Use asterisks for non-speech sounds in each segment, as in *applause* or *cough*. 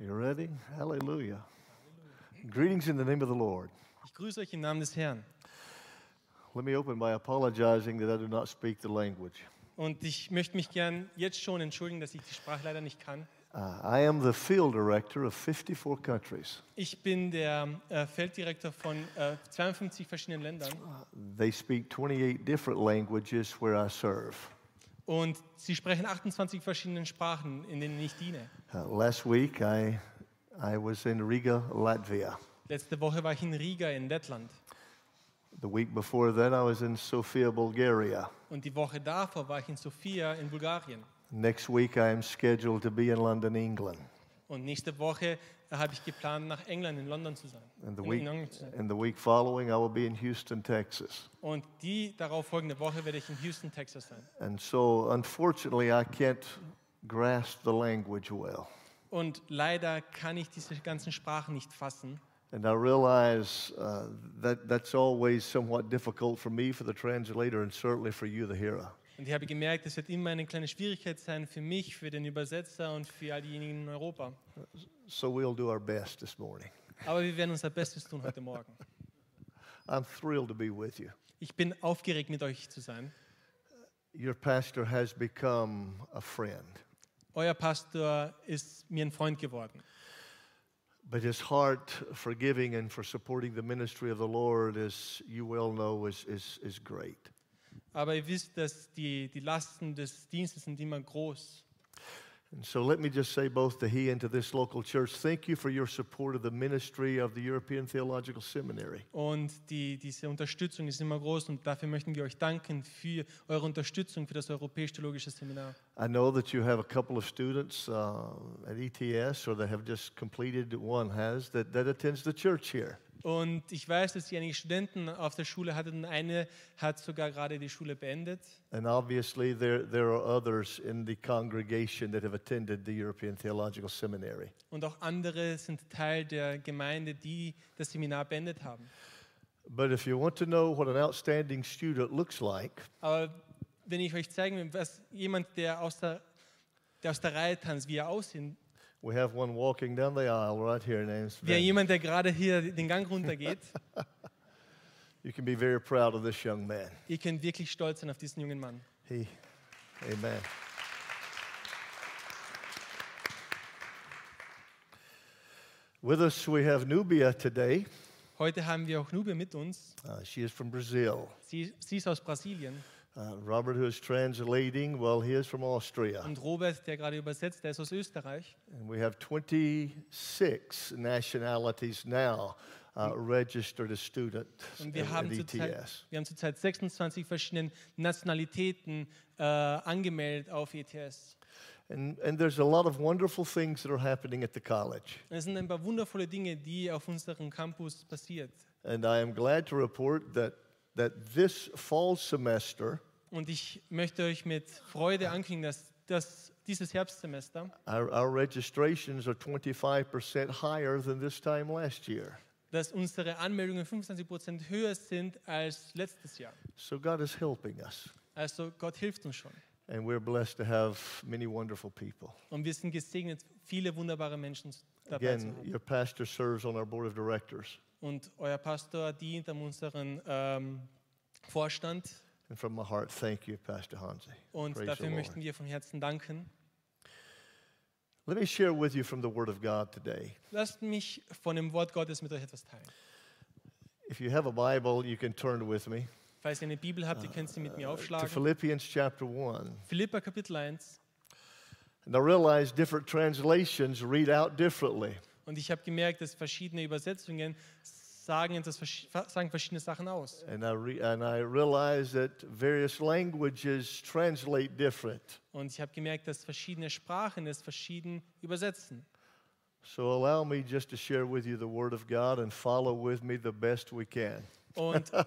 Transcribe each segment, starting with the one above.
You ready? Hallelujah. Greetings in the name of the Lord. Ich grüße euch im Namen des Herrn. Let me open by apologizing that I do not speak the language. Und ich möchte mich gern jetzt schon entschuldigen, dass ich die Sprache leider nicht kann. Uh, I am the field director of 54 countries. Ich bin der äh, Felddirektor von äh, 52 verschiedenen Ländern They speak 28 different languages where I serve. Und sie sprechen 28 verschiedene Sprachen, in denen ich diene. Uh, last week, I, I was in Riga, Latvia. Letzte Woche war ich in Riga in Lettland The week before that, I was in Sofia, Bulgaria. und die Woche davor war ich in Sofia in Bulgarien. Next week, I am scheduled to be in London, England. Und nächste Woche habe ich geplant, nach England, in London zu sein. And the In- week, England zu sein. and the week following, I will be in Houston, Texas. Und die darauf folgende Woche werde ich in Houston, Texas sein. And so, unfortunately, I can't grasp the language well. Und leider kann ich diese ganzen Sprachen nicht fassen. And I realize uh, that that's always somewhat difficult for me, for the translator, and certainly for you, the hearer. Und ich habe gemerkt, es wird immer eine kleine Schwierigkeit sein für mich, für den Übersetzer und für all diejenigen in Europa. So we'll do our best this morning. Aber wir werden unser Bestes tun heute Morgen. I'm thrilled to be with you. Ich bin aufgeregt, mit euch zu sein. Your pastor has become a friend, Euer Pastor ist mir ein Freund geworden. but his heart for giving and for supporting the ministry of the Lord, as you well know, is, is, is great. Aber ihr wisst, dass die, die Lasten des Dienstes sind immer groß. And so let me just say both to he and to this local church, thank you for your support of the ministry of the European Theological Seminary. Und die, diese Unterstützung ist immer groß und dafür möchten wir euch danken für eure Unterstützung für das Europäisch-Theologische Seminar. I know that you have a couple of students uh, at ETS or that have just completed, one has, that, that attends the church here. Und ich weiß, dass ihr einige Studenten auf der Schule hattet und eine hat sogar gerade die Schule beendet. And obviously, there, there are others in the congregation that have attended the European Theological Seminary. Und auch andere sind Teil der Gemeinde, die das Seminar beendet haben. But if you want to know what an outstanding student looks like, Aber wenn ich euch zeigen will, was jemand, der aus der, der aus der Reihe tanzt, wie er aussieht, we have one walking down the aisle right here. Name's er Van. jemand, der gerade hier den Gang runtergeht, *laughs* You can be very proud of this young man. ihr könnt wirklich stolz sein auf diesen jungen Mann. He, amen. With us, we have Nubia today. Heute haben wir auch Nube mit uns. Uh, she is from Brazil. Sie, sie ist aus Brasilien. Uh, Robert, who is translating, well, he is from Austria. Und Robert, der gerade übersetzt, der ist aus Österreich. And we have 26 nationalities now uh, registered as students Und wir at, haben at ETS. wir haben zurzeit 26 verschiedene Nationalitäten äh, angemeldet auf ETS. And, and there's a lot of wonderful things that are happening at the college. Es sind ein paar wundervolle Dinge, die auf unserem Campus passiert. And I am glad to report that, that this fall semester, Und ich möchte euch mit Freude ankündigen, dass, dass dieses Herbstsemester, our, our registrations are 25% higher than this time last year. dass unsere Anmeldungen 25% höher sind als letztes Jahr. So God is helping us. Also Gott hilft uns schon. And we're blessed to have many wonderful people. Und wir sind gesegnet, viele wunderbare Menschen dabei zu Again, haben. your pastor serves on our board of directors. Und euer Pastor dient an unseren ähm, Vorstand. And from my heart, thank you, Pastor Hansi. Und Praise dafür möchten wir von Herzen danken. Let me share with you from the Word of God today. Lasst mich von dem Wort Gottes mit euch etwas teilen. If you have a Bible, you can turn with me Falls ihr eine Bibel habt, ihr könnt sie mit mir to aufschlagen. Philippians chapter 1. Philippa Kapitel 1. And I realize different translations read out differently. Und ich habe gemerkt, dass verschiedene Übersetzungen sagen, etwas, versch- sagen verschiedene Sachen aus. And I, re- and I realize that various languages translate different. Und ich habe gemerkt, dass verschiedene Sprachen es verschieden übersetzen. So allow me just to share with you the Word of God and follow with me the best we can. Und *laughs* er-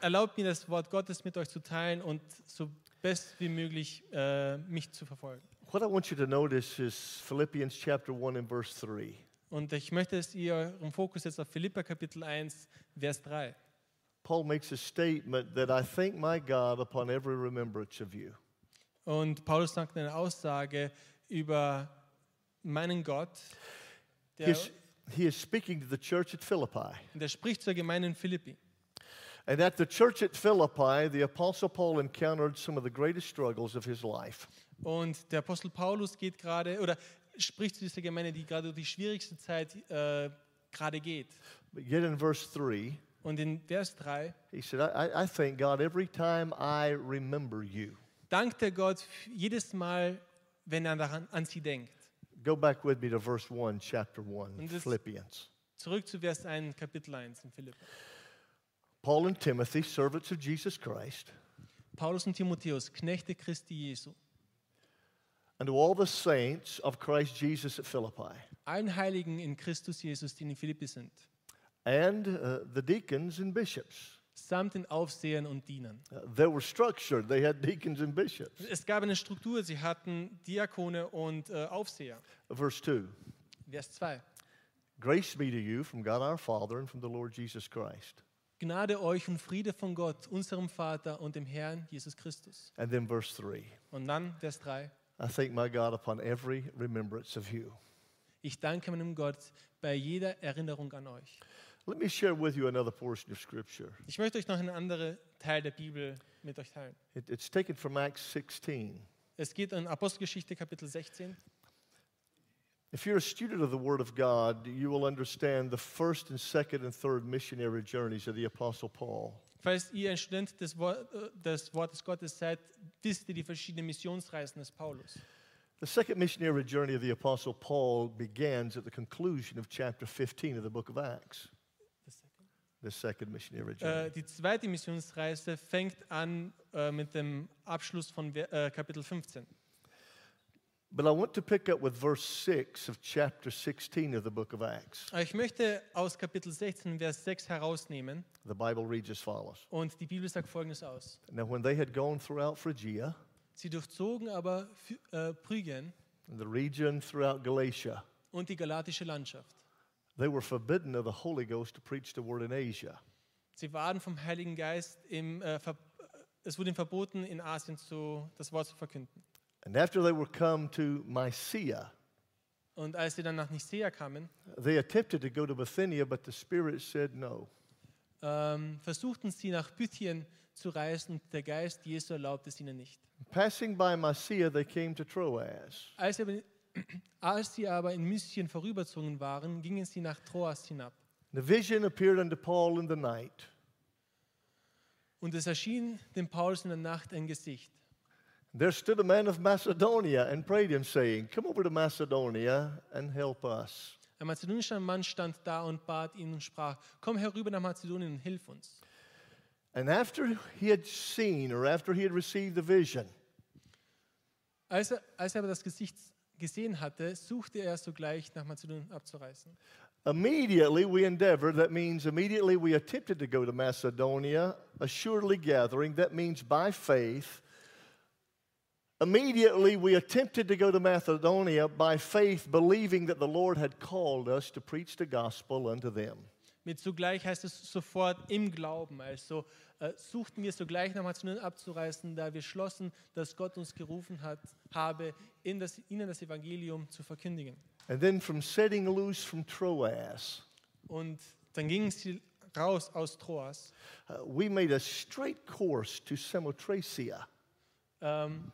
erlaubt mir, das Wort Gottes mit euch zu teilen und so best wie möglich äh, mich zu verfolgen. What I want you to notice is Philippians chapter 1 and verse 3. Und ich möchte, dass ihr euren Fokus jetzt auf Philippa Kapitel 1, Vers 3. Paul makes a statement that I thank my God upon every remembrance of you. Und Paulus sagt eine Aussage über meinen Gott. He Der, is, he is speaking to the church at Philippi. und er spricht zur Gemeinde in Philippi. And at the church at Philippi, the Apostle Paul encountered some of the greatest struggles of his life. Und der Apostel Paulus geht gerade oder spricht zu dieser Gemeinde, die gerade durch die schwierigste Zeit äh, gerade geht. But yet in verse 3, Und in Vers 3 he said, I, I- thank God every time I remember you. dankt er Gott jedes Mal, wenn er daran, an sie denkt. Go back with me to verse 1, chapter 1, And this- Philippians. Zurück zu Vers 1, Kapitel 1 in Philipp. Paul and Timothy, servants of Jesus Christ, Paulus und Timotheus, Knechte Christi Jesu, and to all the saints of Christ Jesus at Philippi, allen Heiligen in Christus Jesus, die in Philippi sind, and uh, the deacons and bishops. samt den Aufsehern und Dienern. Uh, they were structured, they had deacons and bishops. Es gab eine Struktur, sie hatten Diakone und äh, Aufseher. Verse 2 Vers 2. Grace be to you from God our Father and from the Lord Jesus Christ. Gnade euch und Friede von Gott, unserem Vater und dem Herrn Jesus Christus. And then verse 3 Und dann Vers 3. I thank my God upon every remembrance of you. Ich danke meinem Gott bei jeder Erinnerung an euch. Let me share with you another portion of Scripture. Ich möchte euch noch einen anderen Teil der Bibel mit euch teilen. It- it's taken from Acts 16. Es geht in Apostelgeschichte Kapitel 16. If you're a student of the Word of God, you will understand the first and second and third missionary journeys of the Apostle Paul. Falls ihr ein Student des, Wor äh, des Wortes Gottes seid, wisst ihr die verschiedenen Missionsreisen des Paulus. The second missionary journey of the Apostle Paul begins at the conclusion of chapter 15 of the book of Acts. The second missionary journey. Äh, die zweite Missionsreise fängt an äh, mit dem Abschluss von äh, Kapitel 15. But I want to pick up with verse 6 of chapter 16 of the book of Acts. Ich möchte aus Kapitel 16, Vers 6 herausnehmen The Bible reads as follows und die Bibel sagt folgendes aus. Now, when they had gone throughout Phrygia, Sie durchzogen aber äh, Phrygien the region throughout Galatia, und die galatische Landschaft. they were forbidden of the Holy Ghost to preach the word in Asia. Sie waren vom Heiligen Geist im, äh, ver es wurde ihnen verboten, in Asien zu, das Wort zu verkünden. And after they were come to Mysia, Und als sie dann nach Nicea kamen, they attempted to go to Bithynia, but the Spirit said no. ähm, versuchten sie nach Bythien zu reisen und der Geist Jesu erlaubte es ihnen nicht. Passing by Mysia, they came to Troas. Als sie aber, *clears throat* als sie aber in Mysien vorüberzogen waren, gingen sie nach Troas hinab. The vision appeared unto Paul in the night. Und es erschien dem Paulus in der Nacht ein Gesicht. There stood a man of Macedonia and prayed him, saying, Come over to Macedonia and help us. Ein mazedonischer Mann stand da und bat ihn und sprach, komm herüber nach Mazedonien und hilf uns. And after he had seen, or after he had received the vision, Als er, als er aber das Gesicht gesehen hatte, suchte er sogleich nach Mazedonien abzureisen. immediately we endeavored, that means immediately we attempted to go to Macedonia, assuredly gathering, that means by faith. Immediately we attempted to go to Macedonia by faith, believing that the Lord had called us to preach the gospel unto them. Mit zugleich heißt es sofort im Glauben. Also äh, suchten wir sogleich nach Mazedonien abzureisen, da wir schlossen, dass Gott uns gerufen hat, habe, in das, ihnen das Evangelium zu verkündigen. And then from setting loose from Troas, Und dann gingen sie raus aus Troas. uh, we made a straight course to Samothracia. Ähm,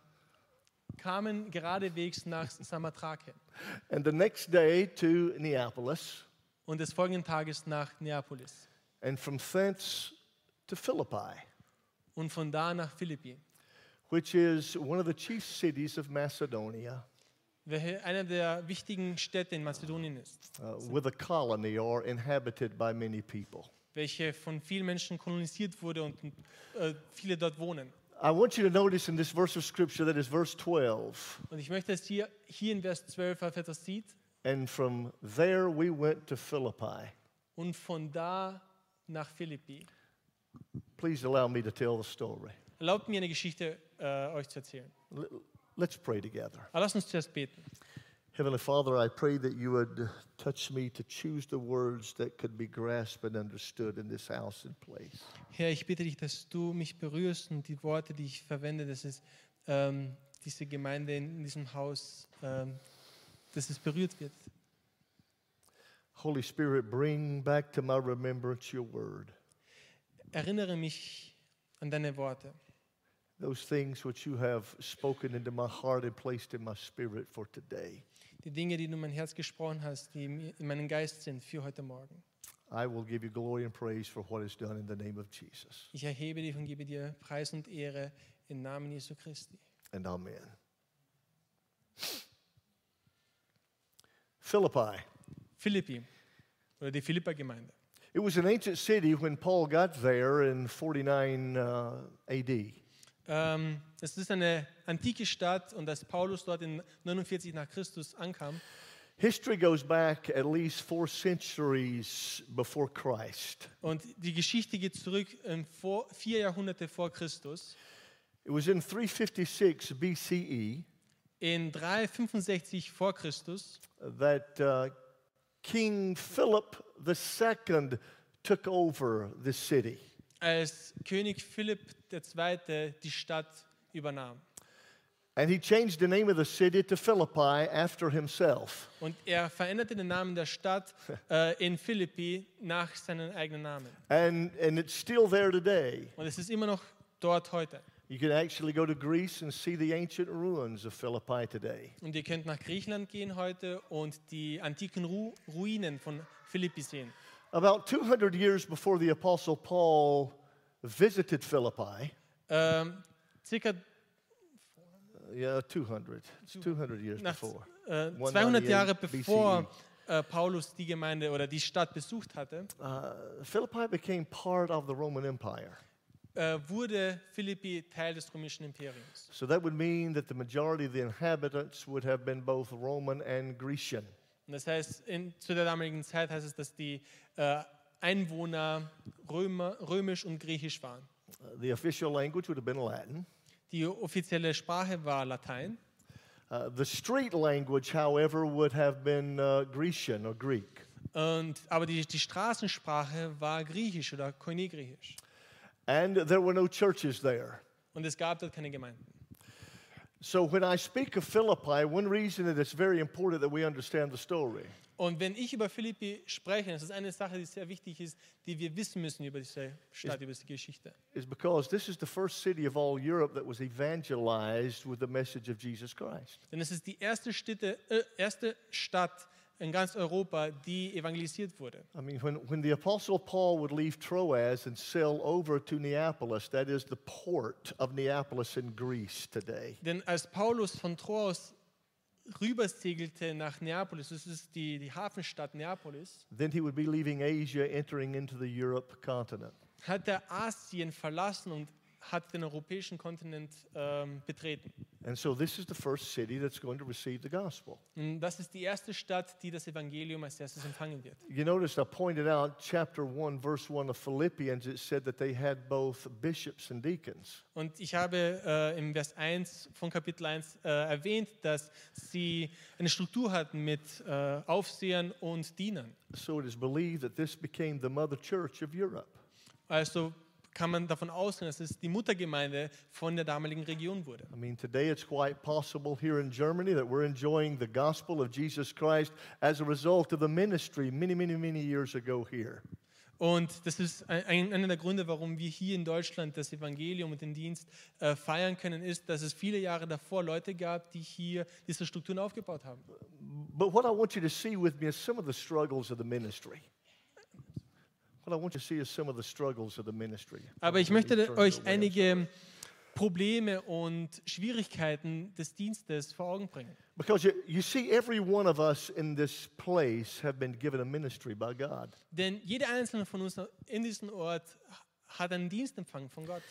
kamen geradewegs nach Samathrake And the next day to Neapolis, und des folgenden Tages nach Neapolis. And from thence to Philippi, und von da nach Philippi, which is one of the chief cities of Macedonia, welche eine der wichtigen Städte in Mazedonien ist, uh, with a colony or inhabited by many people. welche von vielen Menschen kolonisiert wurde und äh, viele dort wohnen. I want you to notice in this verse of scripture that is verse 12. Und ich möchte, dass ihr hier in Vers 12 auf etwas sieht. And from there we went to Philippi. Und von da nach Philippi. Please allow me to tell the story. Erlaubt mir eine Geschichte äh, euch zu erzählen. Let's pray together. Aber lasst uns zuerst beten. Heavenly Father, I pray that you would touch me to choose the words that could be grasped and understood in this house and place. Herr, ich bitte dich, dass du mich berührst und die Worte, die ich verwende, dass es ähm, diese Gemeinde in diesem Haus, ähm, dass es berührt wird. Holy Spirit, bring back to my remembrance your word, Erinnere mich an deine Worte, those things which you have spoken into my heart and placed in my spirit for today. Die Dinge, die du in mein Herz gesprochen hast, die in meinem Geist sind für heute Morgen. I will give you glory and praise for what is done in the name of Jesus. Ich erhebe dich und gebe dir Preis und Ehre im Namen Jesu Christi. And amen. Philippi. Philippi oder die Philippa-Gemeinde. It was an ancient city when Paul got there in 49 uh, AD. Ähm, es ist eine antike Stadt und als Paulus dort in 49 nach Christus ankam, History goes back at least four centuries before Christ. und die Geschichte geht zurück in vor, vier Jahrhunderte vor Christus. It was in 356 BCE In 365 vor Christus that uh, King Philip II took over the city. Als König Philipp II. die Stadt übernahm. And he changed the name of the city to Philippi after himself. Und er veränderte den Namen der Stadt *laughs* äh, in Philippi nach seinem eigenen Namen. And, and it's still there today. Und es ist immer noch dort heute. You can actually go to Greece and see the ancient ruins of Philippi today. Und ihr könnt nach Griechenland gehen heute und die antiken Ru Ruinen von Philippi sehen. About 200 years before the Apostle Paul visited Philippi, Ähm, circa uh, yeah, 200. It's 200 years nach, before. 198 200 Jahre bevor äh, Paulus die Gemeinde oder die Stadt besucht hatte, Uh, Philippi became part of the Roman Empire. äh, wurde Philippi Teil des römischen Imperiums. So that would mean that the majority of the inhabitants would have been both Roman and Grecian. Und das heißt, in, zu der damaligen Zeit heißt es, dass die äh, Einwohner Römer, römisch und griechisch waren. Uh, the official language would have been Latin. Die offizielle Sprache war Latein. Uh, the street language, however, would have been uh, Grecian or Greek. Und, aber die, die Straßensprache war griechisch oder Koine-griechisch. And there were no churches there. Und es gab dort keine Gemeinden. So when I speak of Philippi, one reason that it's very important that we understand the story Und wenn ich über Philippi spreche, das ist eine Sache, die sehr wichtig ist, die wir wissen müssen über diese Stadt, über diese Geschichte. is because this is the first city of all Europe that was evangelized with the message of Jesus Christ. Denn es ist die erste, Städte, äh, erste Stadt in ganz Europa, die evangelisiert wurde. I mean, when, when the Apostle Paul would leave Troas and sail over to Neapolis, that is the port of Neapolis in Greece today, Denn als Paulus von Troas rübersegelte nach Neapolis, das ist die, die Hafenstadt Neapolis, then he would be leaving Asia, entering into the Europe continent. hat er Asien verlassen und hat den europäischen Kontinent ähm, betreten. And so this is the first city that's going to receive the gospel. Und das ist die erste Stadt, die das Evangelium als erstes empfangen wird. You notice I pointed out chapter 1, verse 1 of Philippians, it said that they had both bishops and deacons. Und ich habe äh, im Vers 1 von Kapitel 1 äh, erwähnt, dass sie eine Struktur hatten mit äh, Aufsehern und Dienern. So it is believed that this became the mother church of Europe. Also kann man davon ausgehen, dass es die Muttergemeinde von der damaligen Region wurde. I mean, today it's quite possible here in Germany that we're enjoying the gospel of Jesus Christ as a result of the ministry many, many, many years ago here. Und das ist ein, ein- einer der Gründe, warum wir hier in Deutschland das Evangelium und den Dienst äh, feiern können, ist, dass es viele Jahre davor Leute gab, die hier diese Strukturen aufgebaut haben. But what I want you to see with me is some of the struggles of the ministry. Aber ich möchte euch einige Probleme und Schwierigkeiten des Dienstes vor Augen bringen. Because you, you see, every one of us in this place have been given a ministry by God. Denn jeder einzelne von uns in diesem Ort hat einen Dienst empfangen von Gott.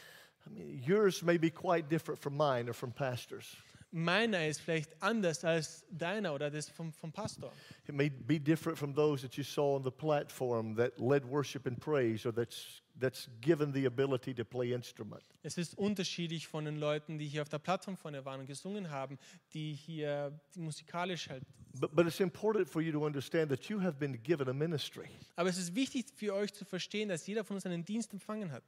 I mean, yours may be quite different from mine or from pastors. Meiner ist vielleicht anders als deiner oder das vom, vom Pastor. It may be different from those that you saw on the platform that led worship and praise or that's, that's given the ability to play instrument. Es ist unterschiedlich von den Leuten, die hier auf der Plattform vorne waren und gesungen haben, die hier musikalisch halt. But, but it's important for you to understand that you have been given a ministry. Aber es ist wichtig für euch zu verstehen, dass jeder von uns einen Dienst empfangen hat.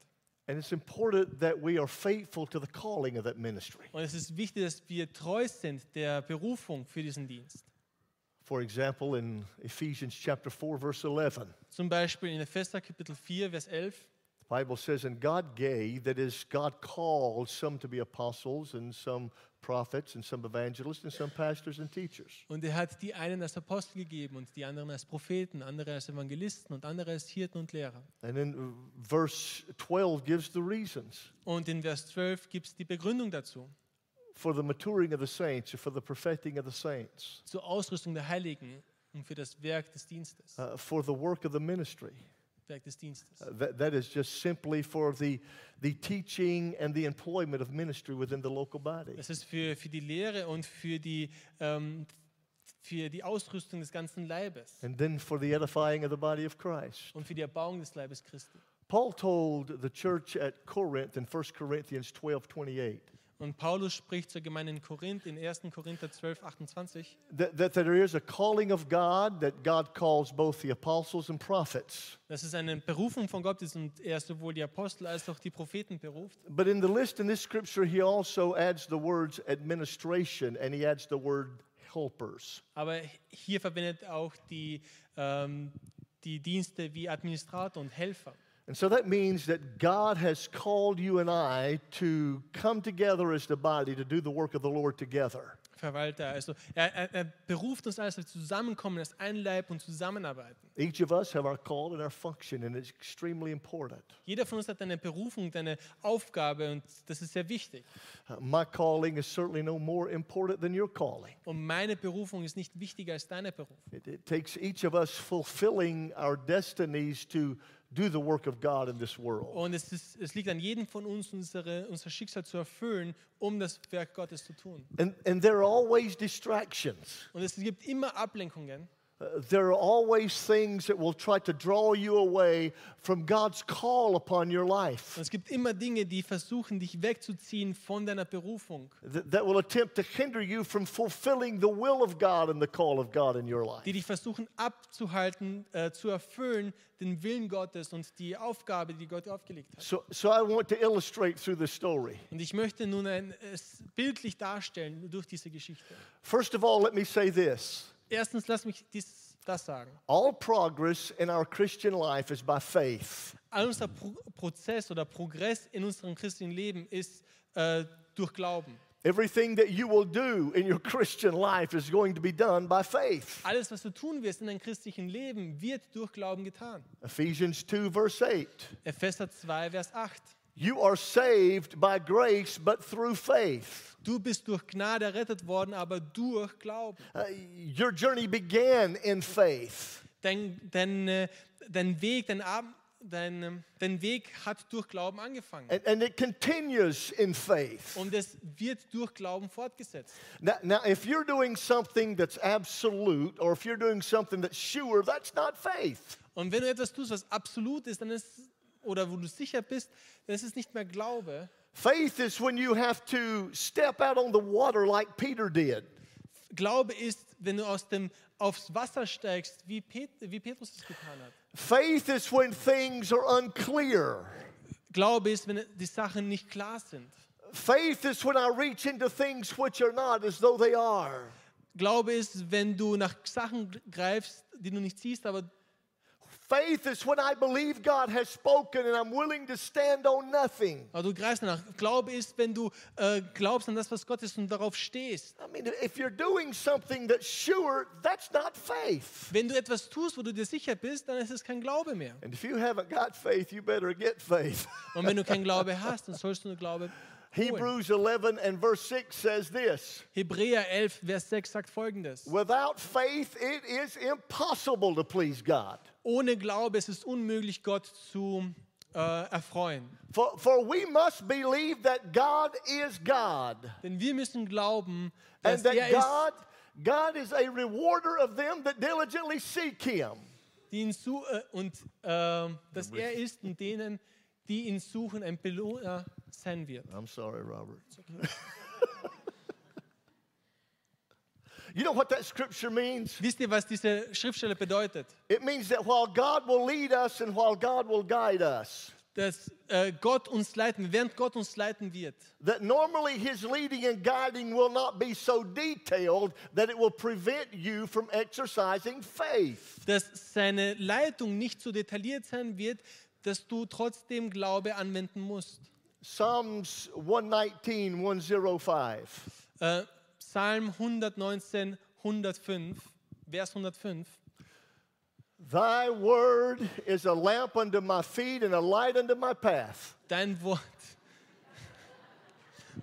And it's important that we are faithful to the calling of that ministry. Und es ist wichtig, dass wir treu sind der Berufung für diesen Dienst. For example, in Ephesians chapter 4, verse 11, Zum Beispiel in Epheser Kapitel 4, Vers 11. the Bible says, And God gave, that is, God called some to be apostles, and some prophets, and some evangelists, and some pastors and teachers. Und er hat die einen als Apostel gegeben und die anderen als Propheten, andere als Evangelisten und andere als Hirten und Lehrer. And then uh, verse 12 gives the reasons Und in Vers 12 gibt es die Begründung dazu. for the maturing of the saints, or for the perfecting of the saints, Zur Ausrüstung der Heiligen und für das Werk des Dienstes. uh, for the work of the ministry. Werk des Dienstes. Uh, that, that is just simply for the, the teaching and the employment of ministry within the local body. Das ist für, für die Lehre und für die, ähm, für die Ausrüstung des ganzen Leibes And then for the edifying of the body of Christ. und für die Erbauung des Leibes Christi. Paul told the church at Corinth in 1 Corinthians 12 28 Und Paulus spricht zur Gemeinde in Korinth in 1. Korinther 12, 28, that, that there is a calling of God, that God calls both the apostles and prophets. dass es eine Berufung von Gott ist und er sowohl die Apostel als auch die Propheten beruft. But in the list in this scripture, he also adds the words administration and he adds the word helpers. Aber hier verwendet auch die, ähm, die Dienste wie Administrator und Helfer. And so that means that God has called you and I to come together as the body to do the work of the Lord together. Verwalter. Also er, er, er beruft uns als wir zusammenkommen, als ein Leib und zusammenarbeiten. Each of us have our call and our function, and it's extremely important. Jeder von uns hat eine Berufung, eine Aufgabe und das ist sehr wichtig. Uh, my calling is certainly no more important than your calling. Und meine Berufung ist nicht wichtiger als deine Berufung. It, it takes each of us fulfilling our destinies to do the work of God in this world. Und es, ist, es liegt an jedem von uns, unsere, unser Schicksal zu erfüllen, um das Werk Gottes zu tun. And, and there are always distractions. Und es gibt immer Ablenkungen. There are always things that will try to draw you away from God's call upon your life, es gibt immer Dinge, die versuchen, dich wegzuziehen von deiner Berufung. that, that will attempt to hinder you from fulfilling the will of God and the call of God in your life. die dich versuchen abzuhalten, äh, zu erfüllen, den Willen Gottes und die Aufgabe, die Gott aufgelegt hat. So, so I want to illustrate through this story. Und ich möchte nun ein, es bildlich darstellen durch diese Geschichte. First of all, let me say this Erstens, lass mich dies, das sagen. all progress in our Christian life is by faith. All unser Pro Prozess oder Progress in unserem christlichen Leben ist äh, durch Glauben. Everything that you will do in your Christian life is going to be done by faith. Alles, was du tun wirst in deinem christlichen Leben, wird durch Glauben getan. Ephesians 2, verse 8. Epheser 2, Vers 8. You are saved by grace, but through faith. Du bist durch Gnade errettet worden, aber durch Glauben. Uh, your journey began in faith. Dein, dein, äh, dein Weg, dein, Ab dein, ähm, dein Weg hat durch Glauben angefangen. And, and it continues in faith. Und es wird durch Glauben fortgesetzt. Now, now, if you're doing something that's absolute, or if you're doing something that's sure, that's not faith. Und wenn du etwas tust, was absolut ist, dann ist oder wo du sicher bist, dann ist es nicht mehr Glaube. Faith is when you have to step out on the water like Peter did. Glaube ist, wenn du aus dem, aufs Wasser steigst, wie, Pet, wie Petrus es getan hat. Faith is when things are unclear. Glaube ist, wenn die Sachen nicht klar sind. Faith is when I reach into things which are not as though they are. Glaube ist, wenn du nach Sachen greifst, die du nicht siehst, aber Faith is when I believe God has spoken and I'm willing to stand on nothing. aber du greifst danach. Glaube ist, wenn du äh, glaubst an das, was Gott ist und darauf stehst. I mean, if you're doing something that's sure, that's not faith. Wenn du etwas tust, wo du dir sicher bist, dann ist es kein Glaube mehr. And if you haven't got faith, you better get faith. *laughs* Und wenn du keinen Glaube hast, dann sollst du nur Glaube. Hebrews 11 and verse 6 says this Hebräer 11, Vers 6 sagt folgendes. Without faith, it is impossible to please God. Ohne Glaube ist es unmöglich, Gott zu äh, erfreuen. For, for we must believe that God is God, Denn wir müssen glauben, and dass that er ist, God, God is a rewarder of them that diligently seek Him. die ihn su äh, und äh, dass er ist und denen, die ihn suchen, ein Belohner sein wird. I'm sorry, Robert. *laughs* you know what that scripture means? Wisst ihr, was diese Schriftstelle bedeutet? It means that while God will lead us and while God will guide us, dass äh, Gott uns leiten, während Gott uns leiten wird, that normally his leading and guiding will not be so detailed that it will prevent you from exercising faith. dass seine Leitung nicht so detailliert sein wird, dass du trotzdem Glaube anwenden musst. Psalms 119, 105. Äh, Psalm 119, 105, Vers 105. Thy word is a lamp unto my feet and a light unto my path. Dein Wort.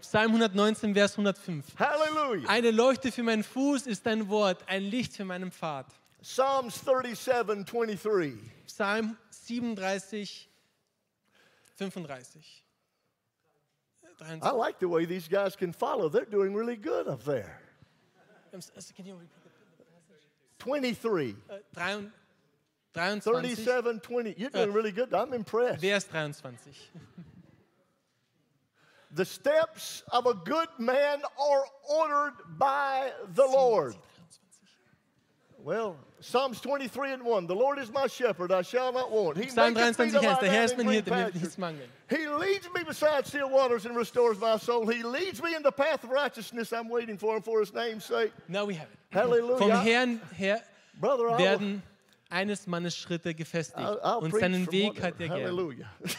Psalm 119, Vers 105. Hallelujah. Eine Leuchte für meinen Fuß ist dein Wort, ein Licht für meinen Pfad. Psalms 37, 23. Psalm 37, 35. I like the way these guys can follow. They're doing really good up there. Um, can you repeat the- 23, Äh, 23, 23, 37, 20. You're doing really good. I'm impressed. Vers 23. The steps of a good man are ordered by the Lord. Well, Psalms 23 and 1. The Lord is my shepherd, I shall not want. He Psalm me 23, to 1. lie Der down Herr in ist mein green Hirte, mir wird nichts mangeln. He leads me beside still waters and restores my soul. He leads me in the path of righteousness. I'm waiting for him for his name's sake. Now we have it. Hallelujah. Vom Herrn her Brother, werden eines Mannes Schritte gefestigt I'll, I'll und seinen Weg hat er. Hallelujah. *laughs*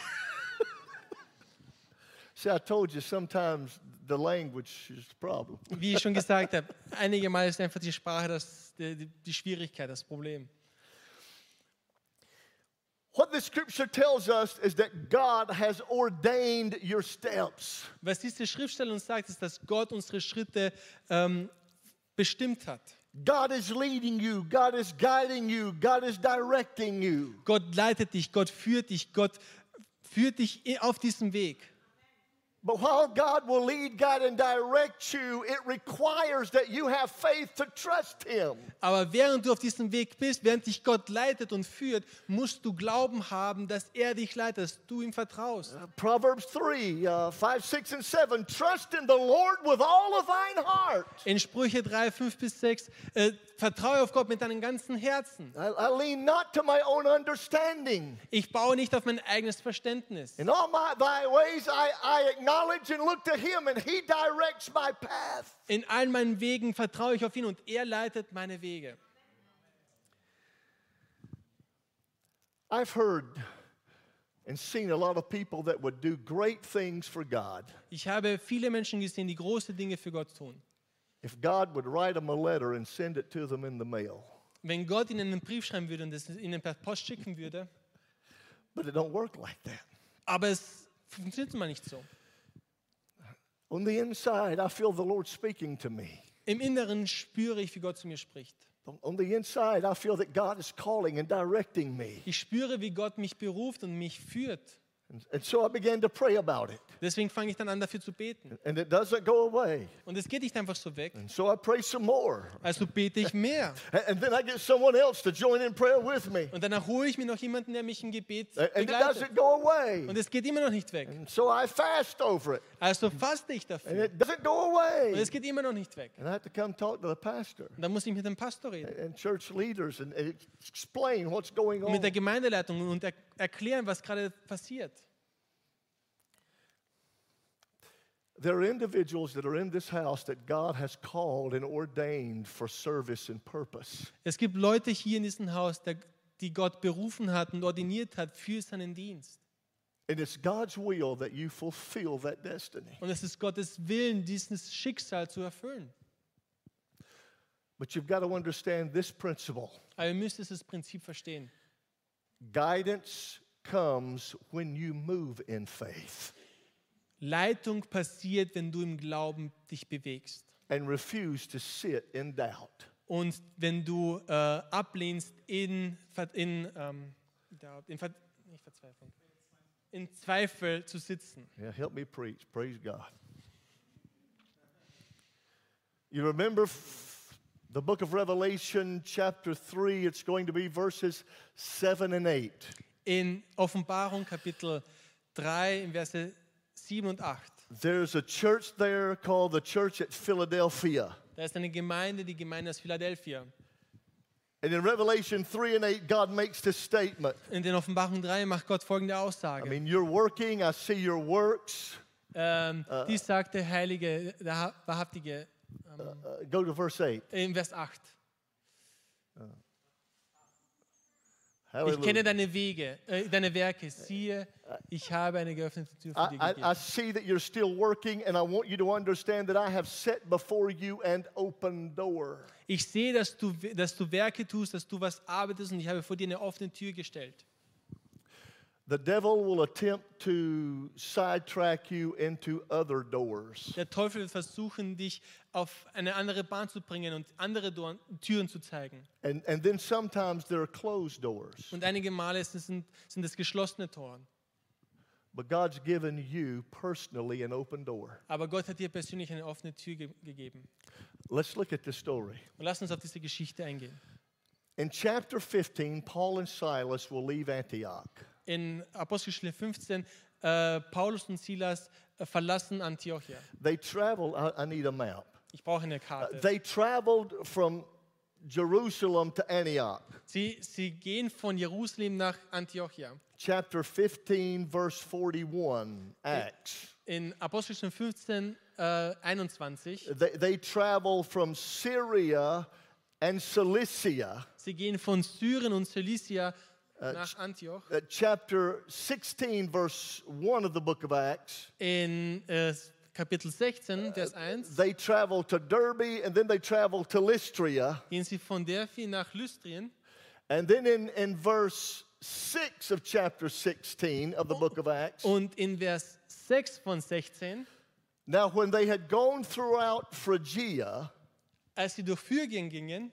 See, I told you sometimes the language is the problem. Wie ich schon gesagt habe, einige Mal ist einfach die Sprache das, die, die- Schwierigkeit, das Problem. What the scripture tells us is that God has ordained your steps. Was diese Schriftstelle uns sagt, ist, dass Gott unsere Schritte ähm, bestimmt hat. God is leading you, God is guiding you, God is directing you. Gott leitet dich, Gott führt dich, Gott führt dich auf diesem Weg. But while God will lead, guide, and direct you, it requires that you have faith to trust Him. Aber während du auf diesem Weg bist, während dich Gott leitet und führt, musst du Glauben haben, dass er dich leitet, dass du ihm vertraust. Proverbs 3 uh, 5, 6, and 7. Trust in the Lord with all of thine heart. In Sprüche 3, 5 bis 6, äh, vertraue auf Gott mit deinem ganzen Herzen. I, I lean not to my own understanding. Ich baue nicht auf mein eigenes Verständnis. In all my thy ways I, I acknowledge In allen meinen Wegen vertraue ich auf ihn und er leitet meine Wege. I've heard and seen a lot of people that would do great things for God Ich habe viele Menschen gesehen, die große Dinge für Gott tun. if God would write them a letter and send it to them in the mail. Wenn Gott ihnen einen Brief schreiben würde und es ihnen per Post schicken würde, But it don't work like that. aber es funktioniert mal nicht so. On the inside, I feel the Lord speaking to me. Im Inneren spüre ich, wie Gott zu mir spricht. On- the inside, I feel that God is calling and directing me. Ich spüre, wie Gott mich beruft und mich führt. And, and so I began to pray about it. Deswegen fange ich dann an, dafür zu beten. And it doesn't go away. Und es geht nicht einfach so weg. And so I pray some more. Also bete ich mehr. *laughs* And then I get someone else to join in prayer with me. Und danach hole ich mir noch jemanden, der mich im Gebet A- And it begleitet. doesn't go away. Und es geht immer noch nicht weg. And so I fast over it. Also faste ich And dafür. it doesn't go Und away. es geht immer noch nicht weg. And I have to come talk to the pastor Und dann muss ich mit dem Pastor reden. and church leaders and, and explain what's going Und mit der on. Gemeindeleitung und er erklären, was gerade passiert. There are individuals that are in this house that God has called and ordained for service and purpose. Es gibt Leute hier in diesem Haus, der, die Gott berufen hat und ordiniert hat für seinen Dienst. And it's God's will that you fulfill that destiny. Und es ist Gottes Willen, dieses Schicksal zu erfüllen. But you've got to understand this principle Aber ihr müsst dieses Prinzip verstehen. guidance comes when you move in faith Leitung passiert, wenn du im Glauben dich bewegst. and refuse to sit in doubt. Und wenn du äh, ablehnst in, in, ähm, Doubt, in, Ver, nicht Verzweiflung, in Zweifel zu sitzen. Yeah, help me preach. Praise God. You remember the book of Revelation, chapter 3, it's going to be verses 7 and 8. In Offenbarung Kapitel 3, in Verse 7 und 8. There's a church there called the Church at Philadelphia. Da ist eine Gemeinde, die Gemeinde aus Philadelphia. And in Revelation 3 and 8, God makes this statement. In den Offenbarung 3 macht Gott folgende Aussage. I mean, you're working, I see your works. Ähm, dies sagt der Heilige, der Ha- Wahrhaftige Uh, go to verse 8. in Vers 8. Ich Hallelujah. kenne deine Wege, äh, deine Werke. Siehe, ich habe eine geöffnete Tür für dich I, I see that you're still working, and I want you to understand that I have set before you an open door. Ich sehe, dass du, dass du Werke tust, dass du was arbeitest und ich habe vor dir eine offene Tür gestellt. The devil will attempt to sidetrack you into other doors. Der Teufel wird versuchen, dich auf eine andere Bahn zu bringen und andere Dor- Türen zu zeigen. And, and then sometimes there are closed doors. Und einige Male sind, sind es geschlossene Toren. But God's given you personally an open door. Aber Gott hat dir persönlich eine offene Tür ge gegeben. Let's look at this story. Und lass uns auf diese Geschichte eingehen. In chapter 15, Paul and Silas will leave Antioch. In Apostelgeschichte 15, äh, Paulus und Silas äh, verlassen Antiochia. They traveled, I, I need a map. Ich brauche eine Uh, Karte. they traveled from Jerusalem to Antioch. Sie, sie gehen von Jerusalem nach Antiochia. Chapter 15, verse 41, Acts. In Apostelgeschichte 15, äh, 21, They, they travel from Syria and Cilicia. sie gehen von Syrien und Cilicia Uh, nach Antioch. Uh, chapter 16, verse 1 of the book of Acts. In uh, äh, Kapitel 16, uh, Vers 1, They travel to Derbe and then they travel to Lystria. gehen sie von Derphi nach Lystrien. And then in, in verse 6 of chapter 16 of the book of Acts, Und in Vers 6 von 16, now when they had gone throughout Phrygia als sie durch Phrygien gingen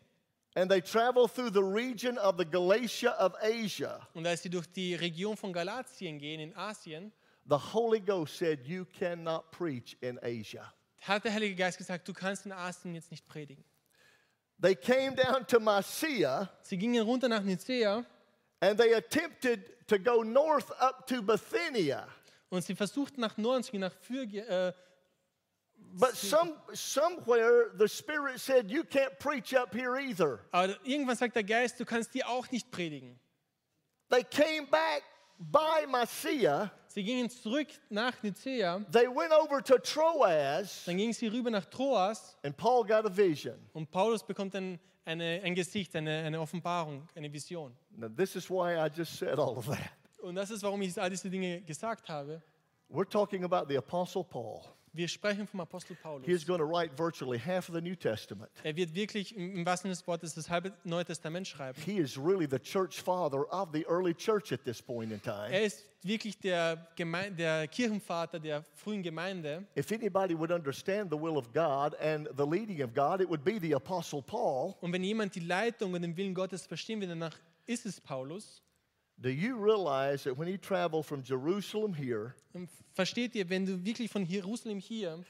and they traveled through the region of the Galatia of Asia, und als sie durch die Region von Galatien gehen, in Asien, the Holy Ghost said, You cannot preach in Asia. hat der Heilige Geist gesagt, du kannst in Asien jetzt nicht predigen. They came down to Mysia Sie gingen runter nach Nicea and they attempted to go north up to Bithynia. und sie versuchten nach Norden zu gehen, nach Phrygien, äh, But some, somewhere the Spirit said, You can't preach up here either. aber irgendwann sagt der Geist, du kannst hier auch nicht predigen. They came back by Mysia. Sie gingen zurück nach Nicea, They went over to Troas, dann gingen sie rüber nach Troas and Paul got a vision. und Paulus bekommt ein, eine, ein Gesicht, eine, eine Offenbarung, eine Vision. Now, this is why I just said all of that. Und das ist, warum ich all diese Dinge gesagt habe. We're talking about the Apostle Paul. Wir sprechen vom Apostel Paulus. He is going to write virtually half of the New Testament. Er wird wirklich im wahrsten Sinne des Wortes das halbe Neue Testament schreiben. He is really the church father of the early church at this point in time. Er ist wirklich der, Geme der Kirchenvater der frühen Gemeinde. If anybody would understand the will of God and the leading of God, it would be the Apostle Paul. Und wenn jemand die Leitung und den Willen Gottes verstehen will, danach ist es Paulus. Do you realize that when he traveled from Jerusalem here, ähm, versteht ihr, wenn du wirklich von Jerusalem hier,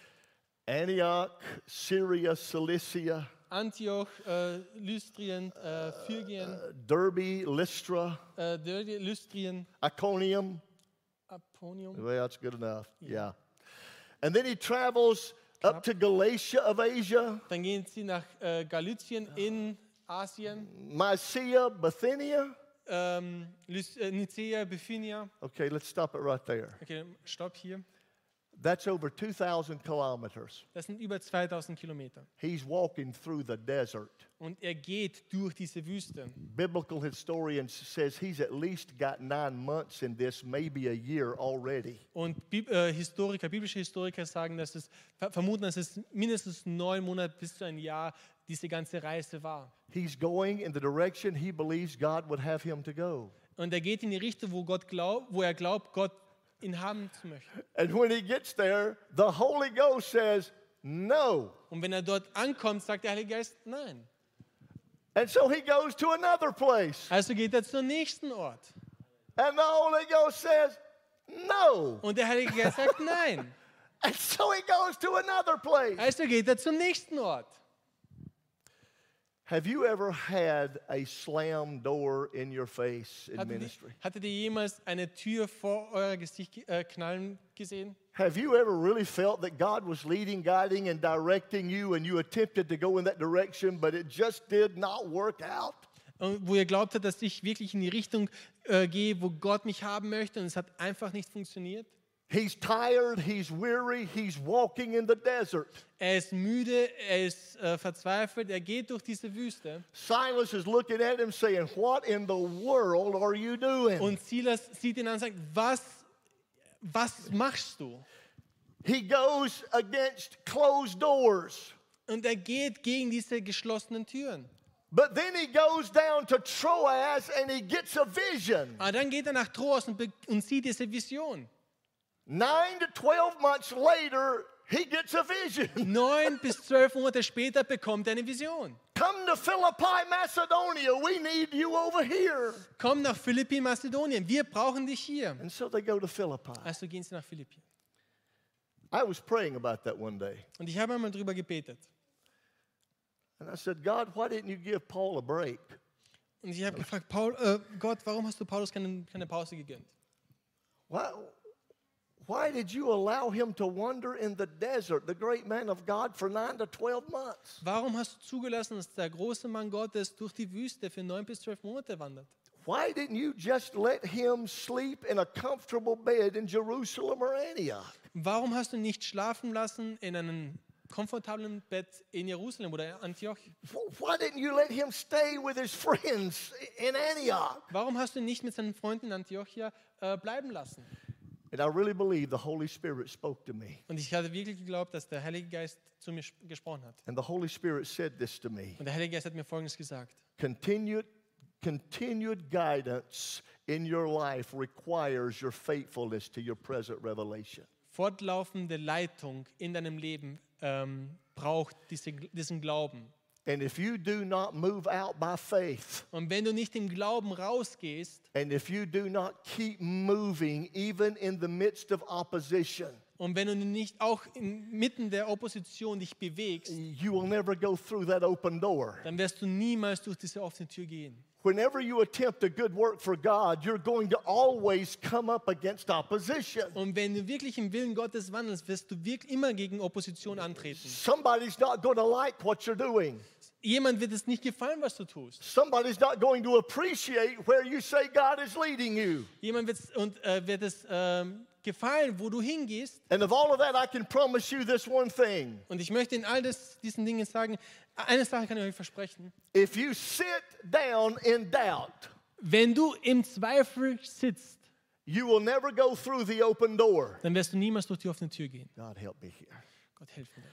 Antioch, Syria, Cilicia, Antioch, äh, Lystrien, äh, Phrygien, uh, Derbe, Lystra, äh, Derbe, Lystrien, Iconium, Aponium, Well, that's good enough. Yeah. And then he travels up to Galatia of Asia, dann gehen sie nach äh, Galizien in Asien, Mysia, Bithynia. Ähm, Lys äh, Bithynia. Okay, let's stop it right there. Okay, stopp hier. That's over 2,000 kilometers. Das sind über 2000 Kilometer. He's walking through the desert. Und er geht durch diese Wüste. Biblical historians says he's at least got nine months in this, maybe a year already. Und Bib äh, Historiker, biblische Historiker sagen, dass es, ver vermuten, dass es mindestens neun Monate bis zu ein Jahr diese ganze Reise war. He's going in the direction he believes God would have him to go. Und er geht in die Richtung, wo, Gott glaub, wo er glaubt, Gott ihn haben zu möchten. And when he gets there, the Holy Ghost says, No. Und wenn er dort ankommt, sagt der Heilige Geist, nein. And so he goes to another place. Also geht er zum nächsten Ort. And the Holy Ghost says, No. Und der Heilige Geist sagt, nein. *laughs* And so he goes to another place. Also geht er zum nächsten Ort. Have you ever had a slam door in your face in ministry? ihr jemals eine Tür vor euer Gesicht äh, knallen gesehen? Have you ever really felt that God was leading, guiding, and directing you, and you attempted to go in that direction, but it just did not work out? Und wo ihr glaubt habt, dass ich wirklich in die Richtung äh, gehe, wo Gott mich haben möchte und es hat einfach nicht funktioniert. He's tired, he's weary, he's walking in the desert. Er ist müde, er ist äh, verzweifelt, er geht durch diese Wüste. Silas is looking at him saying, What in the world are you doing? Und Silas sieht ihn an und sagt, was, was machst du? He goes against closed doors. Und er geht gegen diese geschlossenen Türen. But then he goes down to Troas and he gets a vision. Aber dann geht er nach Troas und, und sieht diese Vision. Nine to 12 months later, he gets a vision. *laughs* Neun bis zwölf Monate später bekommt er eine Vision. Come to Philippi, Macedonia. We need you over here. Komm nach Philippi, Mazedonien. Wir brauchen dich hier. And so they go to Philippi. Also gehen sie nach Philippi. I was praying about that one day. Und ich habe einmal drüber gebetet. And I said, God, why didn't you give Paul a break? Und ich habe gefragt, Paul, äh, Gott, warum hast du Paulus keine, keine Pause gegönnt? Why, why did you allow him to wander in the desert, the great man of God, for nine to 12 months? Warum hast du zugelassen, dass der große Mann Gottes durch die Wüste für neun bis zwölf Monate wandert? Why didn't you just let him sleep in a comfortable bed in Jerusalem or Antioch? Warum hast du nicht schlafen lassen in einem komfortablen Bett in Jerusalem oder Antioch? Wh- Why didn't you let him stay with his *laughs* friends in Antioch? Warum hast du nicht mit seinen Freunden in Antiochia äh, bleiben lassen? Und ich hatte wirklich geglaubt, dass der Heilige Geist zu mir gesprochen hat. And the Holy Spirit said this to me Und der Heilige Geist hat mir Folgendes gesagt. continued, continued guidance in your life requires your faithfulness to your present revelation. Fortlaufende Leitung in deinem Leben ähm, braucht diese, diesen Glauben. And if you do not move out by faith, Und wenn du nicht im Glauben rausgehst and if you do not keep moving even in the midst of opposition, und wenn du nicht auch inmitten der Opposition dich bewegst, you will never go through that open door. dann wirst du niemals durch diese offene Tür gehen. Whenever you attempt a good work for God, you're going to always come up against opposition. Und wenn du wirklich im Willen Gottes wandelst, wirst du wirklich immer gegen Opposition antreten. Somebody's not going to like what you're doing. Jemand wird es nicht gefallen, was du tust. Somebody's not going to appreciate where you say God is leading you. Jemand wird's, und äh, wird es ähm, gefallen, wo du hingehst. And of all of that, I can promise you this one thing. Und ich möchte in all das, diesen Dingen sagen, eine Sache kann ich euch versprechen. If you sit down in doubt, Wenn du im Zweifel sitzt, you will never go through the open door. dann wirst du niemals durch die offene Tür gehen. God help me here. Gott hilf mir.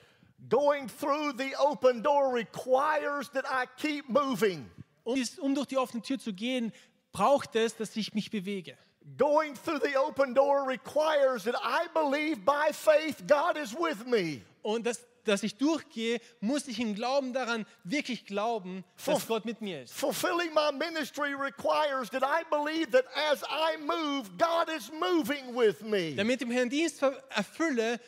Going through the open door requires that I keep moving. Um, um durch die offene Tür zu gehen, braucht es, dass ich mich bewege. Going through the open door requires that I believe by faith God is with me. Und das, dass ich durchgehe, muss ich im Glauben daran wirklich glauben, dass Gott mit mir ist. Fulfilling my ministry requires that I believe that as I move, God is moving with me. Damit ich meinen Dienst erfülle,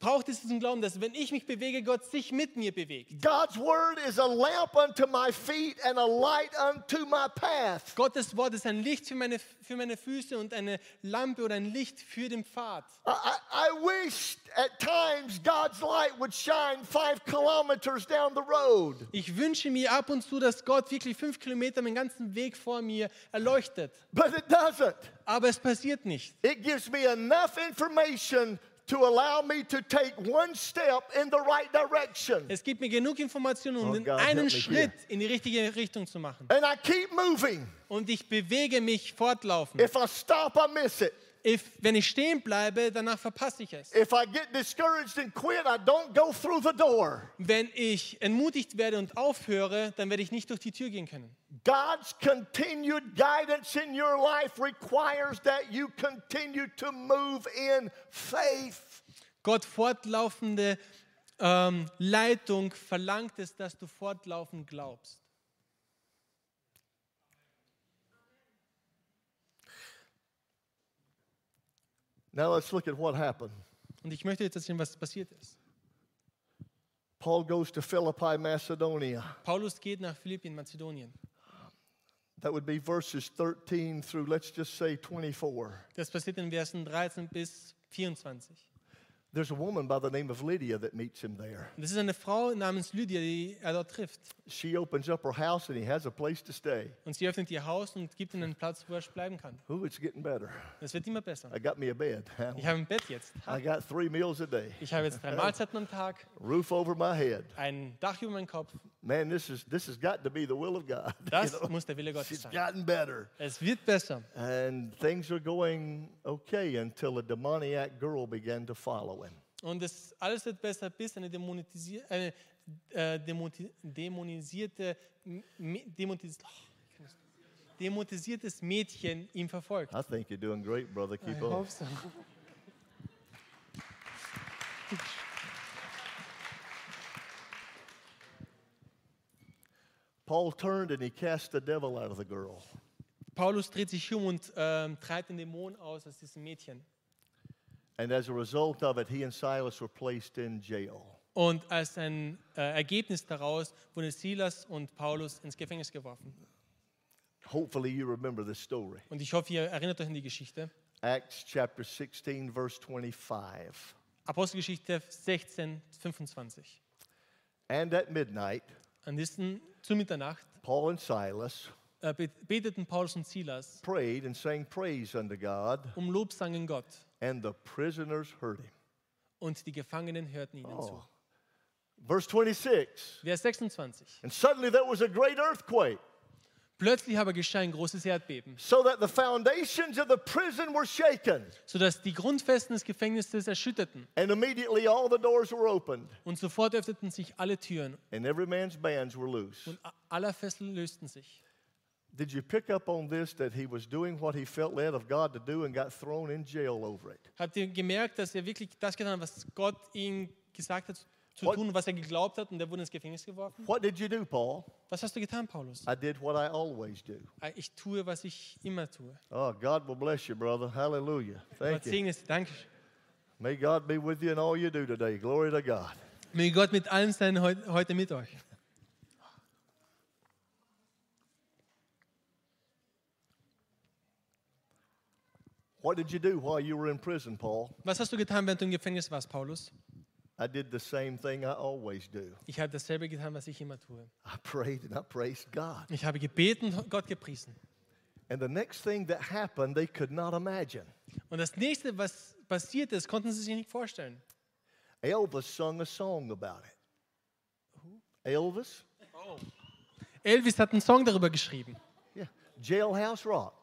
braucht es diesen Glauben, dass wenn ich mich bewege, Gott sich mit mir bewegt. God's word is a lamp unto my feet and a light unto my path. Gottes Wort ist ein Licht für meine, für meine Füße und eine Lampe oder ein Licht für den Pfad. I, I, wish at times God's light would shine five kilometers down the road. Ich wünsche mir ab und zu, dass Gott wirklich fünf Kilometer den ganzen Weg vor mir erleuchtet. But it doesn't. Aber es passiert nicht. It gives me enough information to allow me to take one step in the right direction. Es gibt mir genug Informationen, um Oh den God, einen Schritt in die richtige Richtung zu machen. And I keep moving. Und ich bewege mich fortlaufend. If I stop, I miss it. If, wenn ich stehen bleibe, danach verpasse ich es. If I get discouraged and quit, I don't go through the door. Wenn ich entmutigt werde und aufhöre, dann werde ich nicht durch die Tür gehen können. God's continued guidance in your life requires that you continue to move in faith. Gott fortlaufende ähm, Leitung verlangt es, dass du fortlaufend glaubst. Now let's look at what happened. Und ich möchte jetzt erzählen, was passiert ist. Paul goes to Philippi, Macedonia. Paulus geht nach Philippi in Mazedonien. That would be verses 13 through, let's just say, 24. Das passiert in Versen 13 bis 24. There's a woman by the name of Lydia that meets him there. Das ist eine Frau namens Lydia, die er dort trifft. She opens up her house and he has a place to stay. Und sie öffnet ihr Haus und gibt ihm einen Platz, wo er bleiben kann. Ooh, it's getting better. Es wird immer besser. I got me a bed. Ich habe ein Bett jetzt. I got three meals a day, Ich habe jetzt drei *laughs* Mahlzeiten am Tag, roof over my head. ein Dach über meinem Kopf. Man, this is this has got to be the will of God. *laughs* you Das know? muss der Wille Gottes It's sein. gotten better. Es wird besser. And things are going okay until a demoniac girl began to follow him. Und es, alles wird besser, bis eine, dämonisier, eine äh, dämonisierte, dämonis, oh, dämonisiertes Mädchen ihm verfolgt. I think you're doing great, brother. Keep Ich on. hoffe so. *laughs* Paul turned and he cast the devil out of the girl. Paulus dreht sich um und ähm, treibt den Dämon aus aus diesem Mädchen. And as a result of it, he and Silas were placed in jail. Und als ein äh, Ergebnis daraus wurden Silas und Paulus ins Gefängnis geworfen. Hopefully, you remember this story. Und ich hoffe, ihr erinnert euch an die Geschichte. Acts chapter 16, verse 25. Apostelgeschichte 16, 25. And at midnight, An diesem, zu Mitternacht Paul and Silas äh, beteten Paulus und Silas prayed and sang praise unto God, um Lobsangen Gott. and the prisoners heard him. Und die Gefangenen hörten ihnen zu. Oh. Verse 26. Vers 26. And suddenly there was a great earthquake, Plötzlich aber geschah ein großes Erdbeben, so that the foundations of the prison were shaken. sodass die Grundfesten des Gefängnisses erschütterten. And immediately all the doors were opened, Und sofort öffneten sich alle Türen and every man's bands were loose. und a- aller Fesseln lösten sich. Did you pick up on this that he was doing what he felt led of God to do and got thrown in jail over it? Habt ihr gemerkt, dass er wirklich das getan hat, was Gott ihm gesagt hat zu What- tun, was er geglaubt hat, und er wurde ins Gefängnis geworfen? What did you do, Paul? Was hast du getan, Paulus? I did what I always do. Äh, Ich tue, was ich immer tue. Oh, God will bless you, brother. Hallelujah. Thank Gott segne es. Danke. May God be with you in all you do today. Glory to God. Möge Gott mit allen sein heut- heute mit euch. What did you do while you were in prison, Paul? Was hast du getan, während du im Gefängnis warst, Paulus? I did the same thing I always do. Ich habe dasselbe getan, was ich immer tue. I prayed and I praised God. Ich habe gebeten, Gott gepriesen. And the next thing that happened, they could not imagine. Und das nächste, was passiert ist, konnten sie sich nicht vorstellen. Elvis sung a song about it. Elvis? Elvis hat einen Song darüber geschrieben. Yeah. Jailhouse Rock.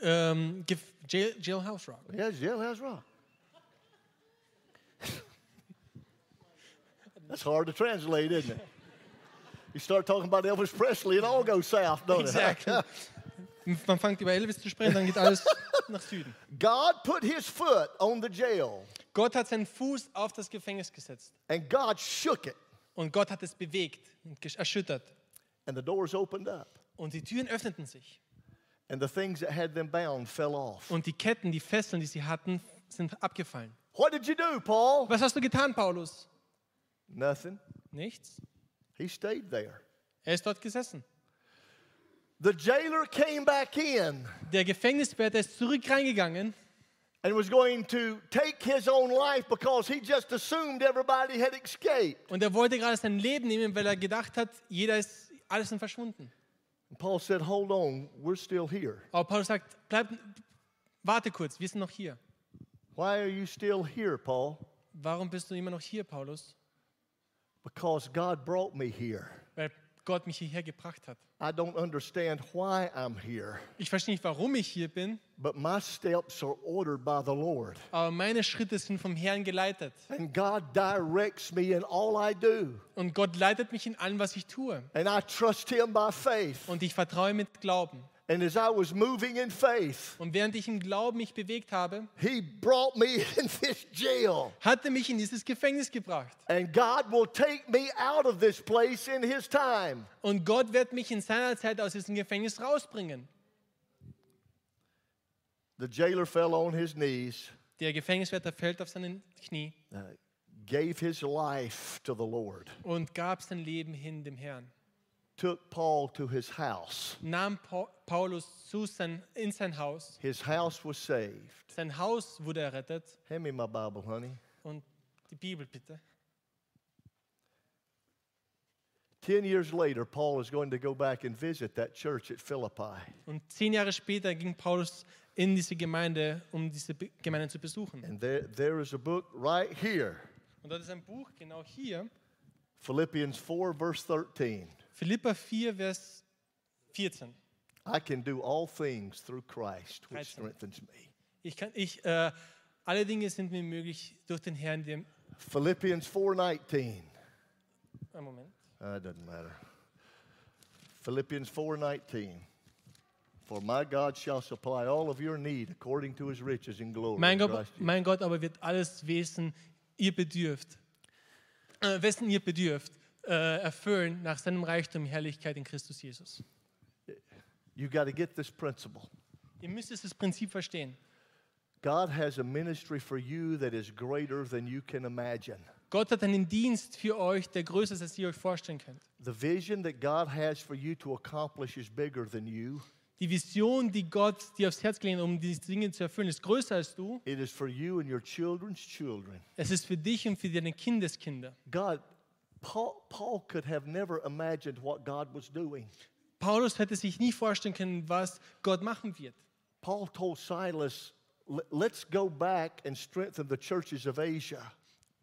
Ähm, Jail, Jailhouse Rock. Yeah, Jailhouse Rock. *laughs* That's hard to translate, isn't it? You start talking about Elvis Presley, it all goes south, don't it? Exactly. *laughs* Man fängt über Elvis zu sprechen, dann geht alles nach Süden. God put his foot on the jail, Gott hat seinen Fuß auf das Gefängnis gesetzt. and God shook it, Und Gott hat es bewegt und erschüttert. and the doors opened up, Und die Türen öffneten sich. and the things that had them bound fell off. Und die Ketten, die Fesseln, die sie hatten, sind abgefallen. What did you do, Paul? Was hast du getan, Paulus? Nothing. Nichts. He stayed there. Er ist dort gesessen. The jailer came back in Der Gefängniswärter ist zurück reingegangen and was going to take his own life because he just assumed everybody had escaped. und er wollte gerade sein Leben nehmen, weil er gedacht hat, jeder ist, alles sind verschwunden. And Paul said, Hold on, we're still here. Aber Paulus sagt, bleib, warte kurz, wir sind noch hier. Why are you still here, Paul? Warum bist du immer noch hier, Paulus? Because God brought me here. Weil Gott mich hierher gebracht hat. I don't understand why I'm here, Ich verstehe nicht, warum ich hier bin, but my steps are ordered by the Lord. aber meine Schritte sind vom Herrn geleitet. And God directs me in all I do. Und Gott leitet mich in allem, was ich tue. And I trust Him by faith. Und ich vertraue mit Glauben. And as I was moving in faith, Und während ich im Glauben mich bewegt habe, He brought me *laughs* in this jail. hat er mich in dieses Gefängnis gebracht. And God will take me out of this place in His time. Und Gott wird mich in seiner Zeit aus diesem Gefängnis rausbringen. The jailer fell on his knees, Der Gefängniswärter fällt auf seinen Knie uh, gave his life to the Lord, und gab sein Leben hin dem Herrn. Took Paul to his house. Nahm Paulus zu sein, in sein Haus. His house was saved. Sein Haus wurde errettet. Hand me my Bible, honey. und die Bibel bitte. Ten years later, Paul is going to go back and visit that church at Philippi. Und zehn Jahre später ging Paulus in diese Gemeinde, um diese Gemeinde zu besuchen. And there, there is a book right here Und dort ist ein Buch, genau hier, Philippians 4, verse 13. Philippa 4, Vers 14. I can do all things through Christ, which 13. strengthens me. Ich kann, ich, äh, alle Dinge sind mir möglich durch den Herrn, der. Philippians 4, 19. Einen Moment. Uh, doesn't matter. Philippians 4, 19. For my God shall supply all of your need according to his riches in glory. Mein in Gott, mein Gott aber wird alles Wesen, ihr bedürft, äh, wessen ihr bedürft, äh, erfüllen nach seinem Reichtum Herrlichkeit in Christus Jesus. You got to get this principle. Ihr müsst dieses Prinzip verstehen. God has a ministry for you that is greater than you can imagine. Gott hat einen Dienst für euch, der größer ist, als ihr euch vorstellen könnt. The vision that God has for you to accomplish is bigger than you. Die Vision, die Gott dir aufs Herz gelegt hat, um diese Dinge zu erfüllen, ist größer als du. It is for you and your children's children. Es ist für dich und für deine Kindeskinder. God, Paul, Paul could have never imagined what God was doing. Paulus hätte sich nie vorstellen können, was Gott machen wird. Paul told Silas, "Let- let's go back and strengthen the churches of Asia.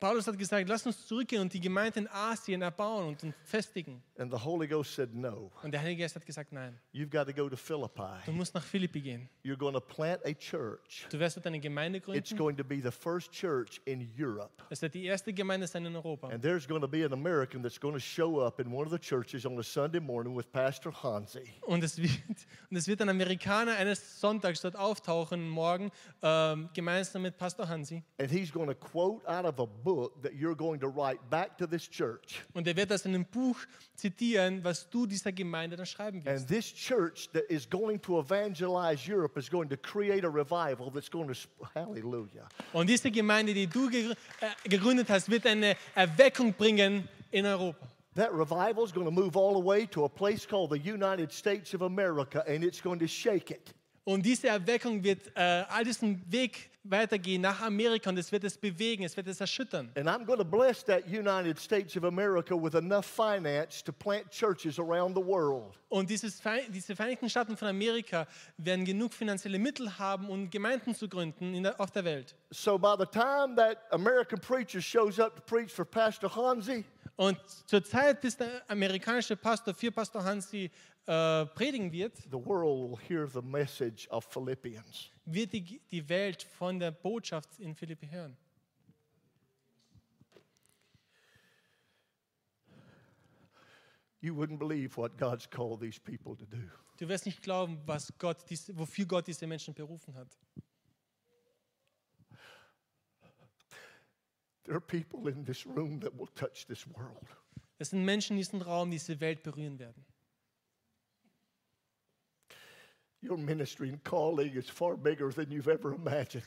Paulus hat gesagt, lass uns zurückgehen und die Gemeinde in Asien erbauen und festigen. And the Holy Ghost said, no, Und der Heilige Geist hat gesagt, nein, you've got to go to du Philippi. musst nach Philippi gehen. You're going to plant a church. Du wirst dort eine Gemeinde It's gründen. going to be the first church in Europe. Es wird die erste Gemeinde sein in Europa. And there's going to be an American that's going to show up in one of the churches on a Sunday morning with Pastor Hansi. Und es wird, *laughs* und es wird ein Amerikaner eines Sonntags dort auftauchen, morgen, ähm, gemeinsam mit Pastor Hansi. And he's going to quote out of a book that you're going to write back to this church. Und er wird aus einem Buch zitieren, was du dieser Gemeinde dann schreiben wirst. And this church that is going to evangelize Europe is going to create a revival that's going to, hallelujah. Und diese Gemeinde, die du äh, gegründet hast, wird eine Erweckung bringen in Europa. That revival is going to move all the way to a place called the United States of America and it's going to shake it. Und diese Erweckung wird äh, all diesen Weg weitergehen nach Amerika und es wird es bewegen, es wird es erschüttern. And I'm going to bless that United States of America with enough finance to plant churches around the world. Und dieses, diese Vereinigten Staaten von Amerika werden genug finanzielle Mittel haben, um Gemeinden zu gründen der, auf der Welt. So by the time that American preacher shows up to preach for Pastor Hansi, Und zur Zeit, bis der amerikanische Pastor für Pastor Hansi äh, predigen wird, the world will hear the message of Philippians. wird die, die Welt von der Botschaft in Philippi hören. You wouldn't believe what God's called these people to do. Du wirst nicht glauben, was Gott, diese, wofür Gott diese Menschen berufen hat. There are people in this room that will touch this world. Es sind Menschen in diesem Raum, die diese Welt berühren werden. Your ministry and calling is far bigger than you've ever imagined.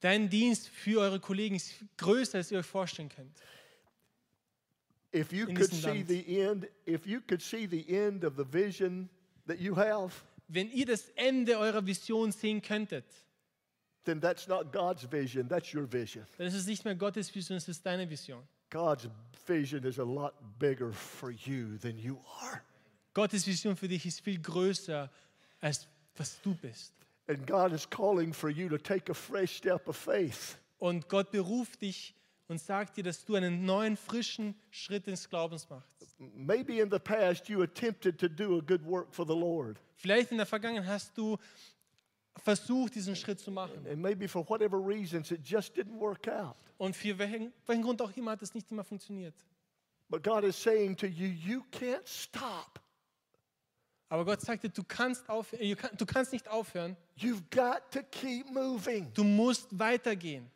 Dein Dienst für eure Kollegen ist größer, als ihr euch vorstellen könnt. If you could see Land. the end, if you could see the end of the vision that you have, Wenn ihr das Ende eurer Vision sehen könntet, then that's not God's vision, that's your vision. dann ist es nicht mehr Gottes Vision, es ist deine Vision. God's vision is a lot bigger for you than you are. Gottes Vision für dich ist viel größer, als was du bist. And God is calling for you to take a fresh step of faith. Und Gott beruft dich und sagt dir, dass du einen neuen, frischen Schritt des Glaubens machst. Maybe in the past you attempted to do a good work for the Lord. Vielleicht in der Vergangenheit hast du versucht, diesen Schritt zu machen. And maybe for whatever reasons it just didn't work out. Und für welchen, welchen Grund auch immer hat es nicht immer funktioniert. But God is saying to you, you can't stop. Aber Gott sagte, du kannst, äh, du kannst nicht aufhören, You've got to keep moving. du musst weitergehen.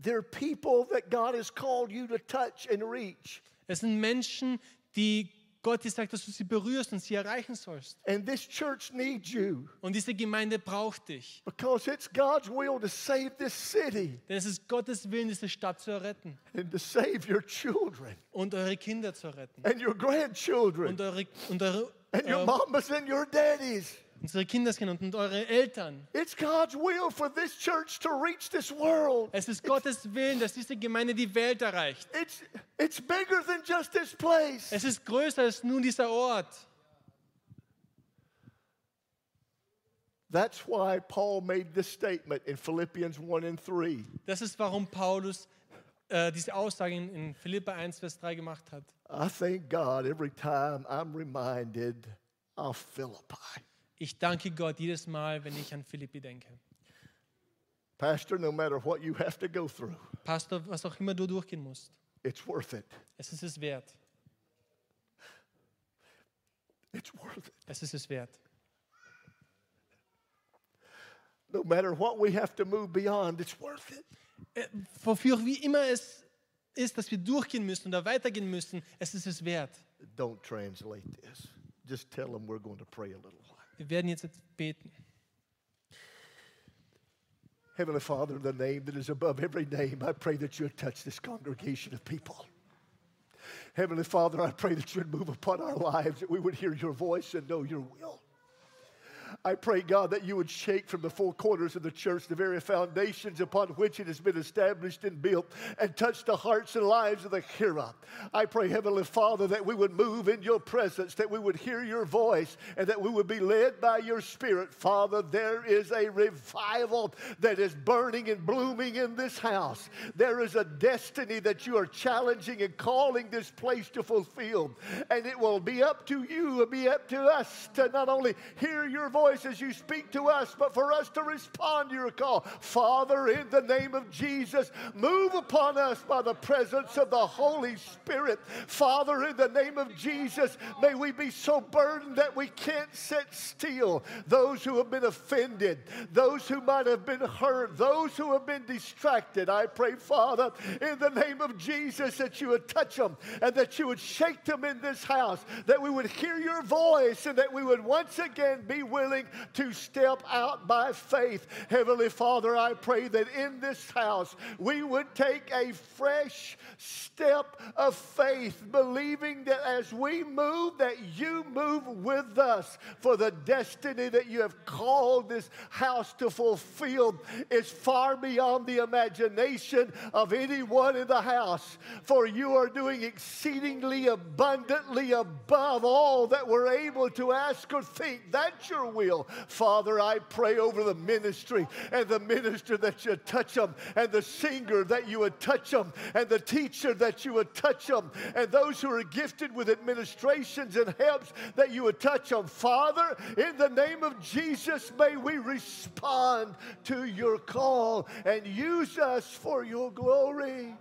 There are people that God has called you to touch and reach. Es sind Menschen, die Gott dir sagt, dass du sie berührst und sie erreichen sollst. And this church needs you Und diese Gemeinde braucht dich. because it's God's will to save this city Denn es ist Gottes Willen, diese Stadt zu erretten and to save your children und eure Kinder zu retten and your grandchildren und eure, und eure and your äh, mamas and your daddies. Unsere Kindeskinder und eure Eltern. It's God's will for this church to reach this world. Es ist Gottes Willen, dass diese Gemeinde die Welt erreicht. It's, it's bigger than just this place. Es ist größer als nun dieser Ort. That's why Paul made this statement in Philippians 1 and 3. Das ist, warum Paulus äh, diese Aussage in, in Philippa 1, Vers 3 gemacht hat. I thank God every time I'm reminded of Philippi. Ich danke Gott jedes Mal, wenn ich an Philippi denke. Pastor, no matter what you have to go through, Pastor, was auch immer du durchgehen musst, it's worth it. es ist es wert. It's worth it. Es ist es wert. No matter what we have to move beyond, it's worth it. Äh, wofür auch wie immer es ist, dass wir durchgehen müssen oder weitergehen müssen, es ist es wert. Don't translate this. Just tell them we're going to pray a little. Wir werden jetzt beten. Heavenly Father, in the name that is above every name, I pray that you would touch this congregation of people. Heavenly Father, I pray that you would move upon our lives, that we would hear your voice and know your will. I pray, God, that you would shake from the four corners of the church the very foundations upon which it has been established and built and touch the hearts and lives of the hearer. I pray, Heavenly Father, that we would move in your presence, that we would hear your voice, and that we would be led by your Spirit. Father, there is a revival that is burning and blooming in this house. There is a destiny that you are challenging and calling this place to fulfill. And it will be up to you, it will be up to us to not only hear your voice as you speak to us, but for us to respond to your call. Father, in the name of Jesus, move upon us by the presence of the Holy Spirit. Father, in the name of Jesus, may we be so burdened that we can't sit still. Those who have been offended, those who might have been hurt, those who have been distracted, I pray, Father, in the name of Jesus, that you would touch them and that you would shake them in this house, that we would hear your voice and that we would once again be willing to step out by faith. Heavenly Father, I pray that in this house we would take a fresh step of faith, believing that as we move, that you move with us for the destiny that you have called this house to fulfill is far beyond the imagination of anyone in the house. For you are doing exceedingly abundantly above all that we're able to ask or think. That's your will. Father, I pray over the ministry and the minister that you touch them, and the singer that you would touch them, and the teacher that you would touch them, and those who are gifted with administrations and helps that you would touch them. Father, in the name of Jesus, may we respond to your call and use us for your glory.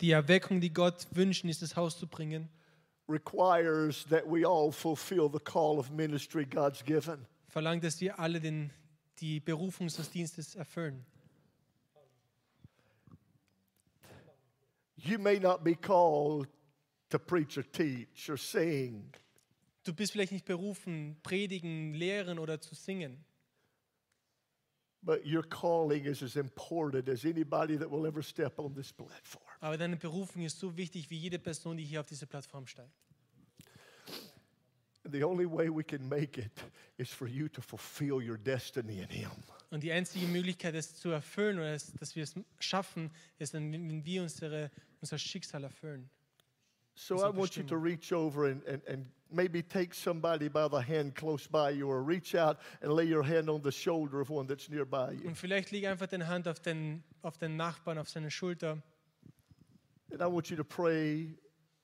Die Erweckung, die Gott wünscht, in dieses Haus zu bringen, requires that we all fulfill the call of ministry God's given. verlangt, dass wir alle den, die Berufung des Dienstes erfüllen. You may not be called to preach or teach or sing, Du bist vielleicht nicht berufen, predigen, lehren oder zu singen. But your calling is as important as anybody that will ever step on this platform. Aber deine Berufung ist so wichtig wie jede Person, die hier auf diese Plattform steigt. The only way we can make it is for you to fulfill your destiny in Him. Und die einzige Möglichkeit, es zu erfüllen oder es, dass wir es schaffen, ist, wenn, wenn wir unsere, unser Schicksal erfüllen. So I want you to reach over and, and, and maybe take somebody by the hand close by you, or reach out and lay your hand on the shoulder of one that's nearby you. Und vielleicht leg einfach deine Hand auf den, auf den Nachbarn, auf seine Schulter. And I want you to pray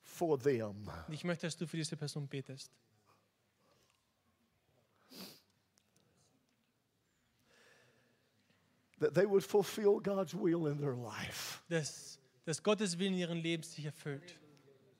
for them. Und ich möchte, dass du für diese Person betest. That they would fulfill God's will in their life. Dass, dass Gottes Willen in ihrem Leben sich erfüllt.